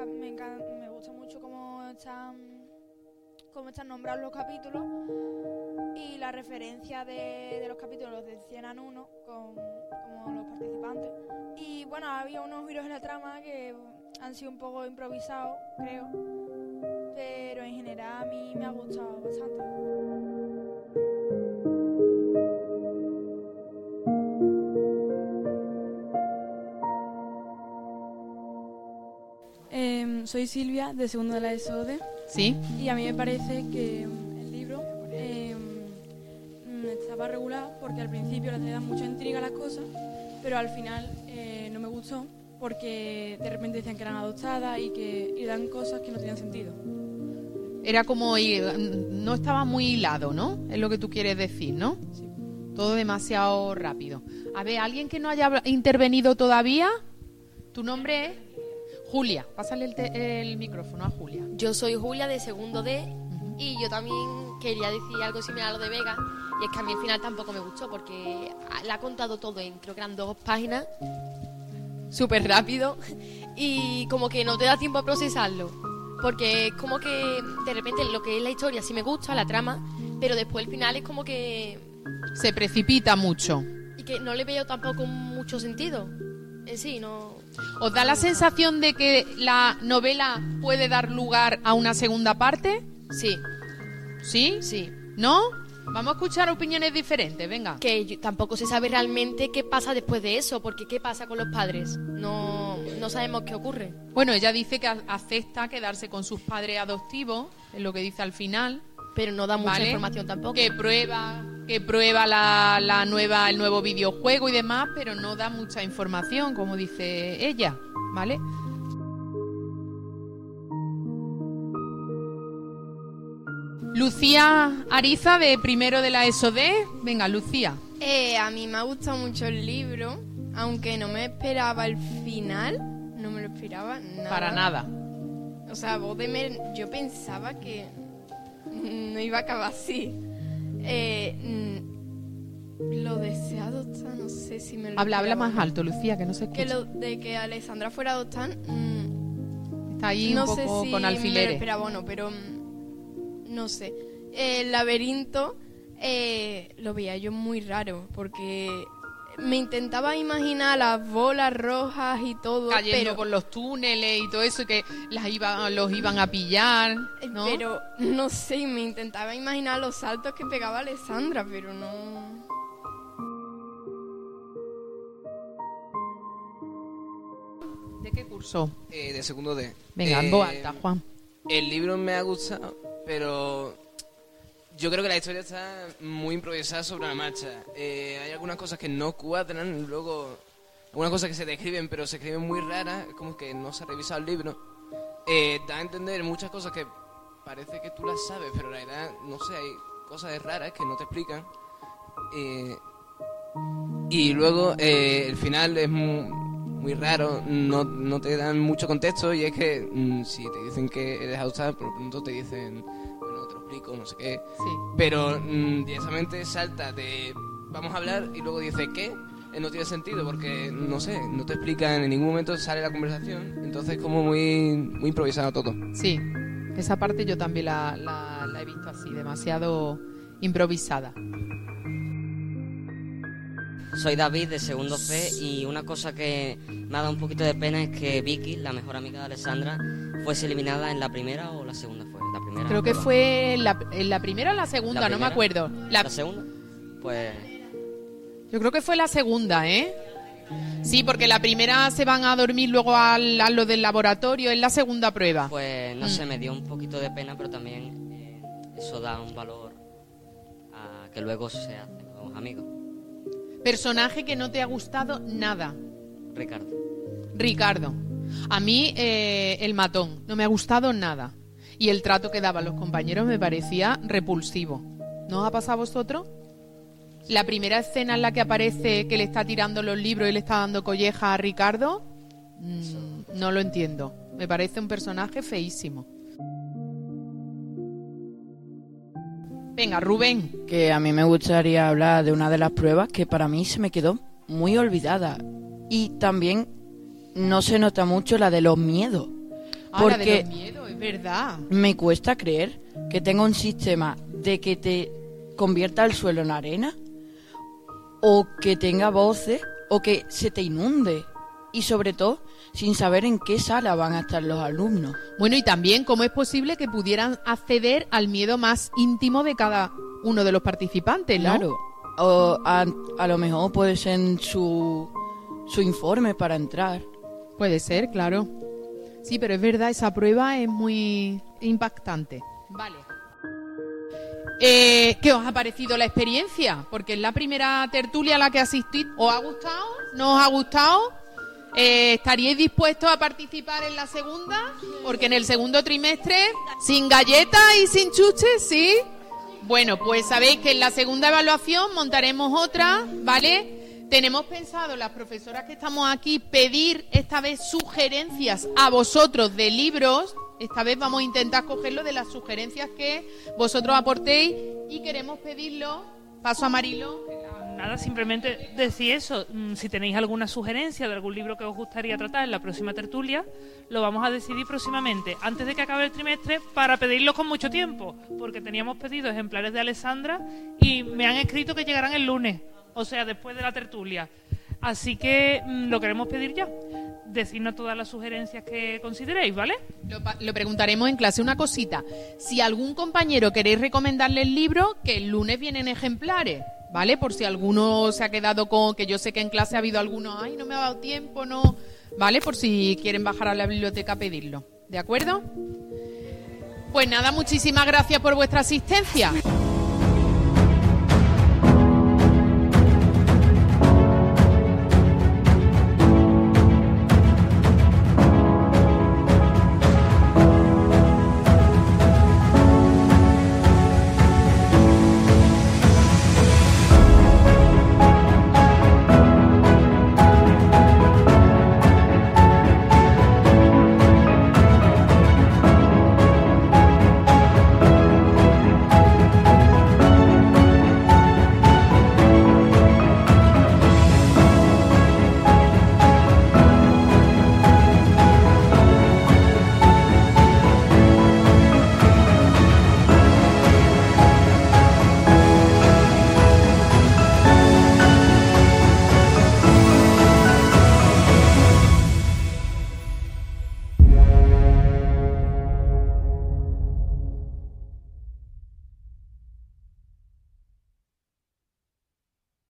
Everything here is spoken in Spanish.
me, gusta mucho cómo están, cómo están nombrados los capítulos y la referencia de, de los capítulos de 100 a 1 con como los participantes. Y bueno, había unos giros en la trama que han sido un poco improvisados, creo, pero en general a mí me ha gustado bastante. Em, soy Silvia, de segundo de la SOD. Sí. Y a mí me parece que mm, el libro em, mm, estaba regular porque al principio le dan mucha intriga a las cosas, pero al final eh, no me gustó porque de repente decían que eran adoptadas y que y dan cosas que no tenían sentido. Era como, hi- no estaba muy hilado, ¿no? Es lo que tú quieres decir, ¿no? Sí. Todo demasiado rápido. A ver, ¿alguien que no haya intervenido todavía? ¿Tu nombre es? Julia. Pásale el, te- el micrófono a Julia. Yo soy Julia de segundo D y yo también quería decir algo similar a lo de Vega y es que a mí al final tampoco me gustó porque la ha contado todo en creo que eran dos páginas súper rápido y como que no te da tiempo a procesarlo porque es como que de repente lo que es la historia sí me gusta, la trama, pero después el final es como que Se precipita mucho. y que no le veo tampoco mucho sentido en sí, no ¿Os da la sensación de que la novela puede dar lugar a una segunda parte? sí, ¿Sí? sí. ¿No? Vamos a escuchar opiniones diferentes, venga. que yo- tampoco se sabe realmente qué pasa después de eso, porque qué pasa con los padres. No, no sabemos qué ocurre. Bueno, ella dice que a- acepta quedarse con sus padres adoptivos, es lo que dice al final. Pero no da mucha ¿vale? información tampoco. Que prueba, que prueba la, la nueva, el nuevo videojuego y demás, pero no da mucha información, como dice ella, ¿vale? Lucía Ariza, de primero de la ESOD. Venga, Lucía. Eh, a mí me ha gustado mucho el libro, aunque no me esperaba el final, no me lo esperaba nada. Para nada. O sea, Voldemort, yo pensaba que no iba a acabar así. Eh, mm, lo de ser adoptada, no sé si me lo Habla, habla más alto, Lucía, que no se Que escucha. lo de que Alessandra fuera adoptada, mm, Está ahí no un sé poco si con me lo alfileres. esperaba o no, pero mm, no sé. El laberinto eh, lo veía yo muy raro porque me intentaba imaginar las bolas rojas y todo, cayendo pero, por los túneles y todo eso que las iba, los iban a pillar, ¿no? pero no sé, me intentaba imaginar los saltos que pegaba Alessandra, pero no. ¿De qué curso? Eh, de segundo D. Venga, en Eh, alta, Juan. El libro me ha gustado, pero yo creo que la historia está muy improvisada sobre la marcha. Eh, hay algunas cosas que no cuadran, luego algunas cosas que se describen, pero se escriben muy raras, como que no se ha revisado el libro. Eh, da a entender muchas cosas que parece que tú las sabes, pero en realidad, no sé, hay cosas raras que no te explican. Eh, y luego eh, el final es muy, muy raro, no, no te dan mucho contexto y es que mm, si te dicen que eres adoptada, por lo pronto te dicen, explico, no sé qué. Sí. Pero mm, directamente salta de vamos a hablar y luego dice ¿qué? Eh, no tiene sentido porque, no sé, no te explican, en ningún momento sale la conversación, entonces como muy, muy improvisado todo. Sí, esa parte yo también la, la- la he visto así, demasiado improvisada. Soy David de segundo C y una cosa que me ha dado un poquito de pena es que Vicky, la mejor amiga de Alessandra, fuese eliminada en la primera o la segunda fue. La primera. Creo que prueba. fue la, en la primera o la segunda, ¿La no me acuerdo. La- ¿La segunda? Pues yo creo que fue la segunda, ¿eh? Sí, porque la primera se van a dormir luego al, a lo del laboratorio, es la segunda prueba. Pues no Mm. sé, me dio un poquito de pena, pero también eh, eso da un valor a que luego se hacen nuevos amigos. Personaje que no te ha gustado nada. Ricardo. Ricardo. A mí eh, el matón no me ha gustado nada. Y el trato que daban los compañeros me parecía repulsivo. ¿No os ha pasado a vosotros? La primera escena en la que aparece que le está tirando los libros y le está dando colleja a Ricardo, mm, no lo entiendo. Me parece un personaje feísimo. Venga, Rubén. que a mí me gustaría hablar de una de las pruebas que para mí se me quedó muy olvidada. Y también no se nota mucho la de los miedos. Porque- los miedos, es verdad. Me cuesta creer que tenga un sistema de que te convierta el suelo en arena o que tenga voces o que se te inunde y sobre todo sin saber en qué sala van a estar los alumnos. Bueno, y también cómo es posible que pudieran acceder al miedo más íntimo de cada uno de los participantes, ¿no? Claro. O a, a lo mejor puede ser en su, su informe para entrar. Puede ser, claro. Sí, pero es verdad, esa prueba es muy impactante. Vale. Eh, ¿Qué os ha parecido la experiencia? Porque es la primera tertulia a la que asistís. ¿Os ha gustado? ¿No os ha gustado? Eh, ¿Estaríais dispuestos a participar en la segunda? Porque en el segundo trimestre, sin galletas y sin chuches, ¿sí? Bueno, pues sabéis que en la segunda evaluación montaremos otra, ¿vale? Tenemos pensado, las profesoras que estamos aquí, pedir esta vez sugerencias a vosotros de libros. Esta vez vamos a intentar cogerlo de las sugerencias que vosotros aportéis y queremos pedirlo. Paso a Marilo. Nada, simplemente decir eso. Mm, Si tenéis alguna sugerencia de algún libro que os gustaría tratar en la próxima tertulia, lo vamos a decidir próximamente, antes de que acabe el trimestre, para pedirlo con mucho tiempo, porque teníamos pedido ejemplares de Alessandra y me han escrito que llegarán el lunes, o sea, después de la tertulia. Así que mm, lo queremos pedir ya. Decidnos todas las sugerencias que consideréis, ¿vale? Lo, lo preguntaremos en clase. Una cosita. Si algún compañero queréis recomendarle el libro, que el lunes vienen ejemplares, ¿vale? Por si alguno se ha quedado con. Que yo sé que en clase ha habido algunos. Ay, no me ha dado tiempo, no. ¿Vale? Por si quieren bajar a la biblioteca a pedirlo. ¿De acuerdo? Pues nada, muchísimas gracias por vuestra asistencia.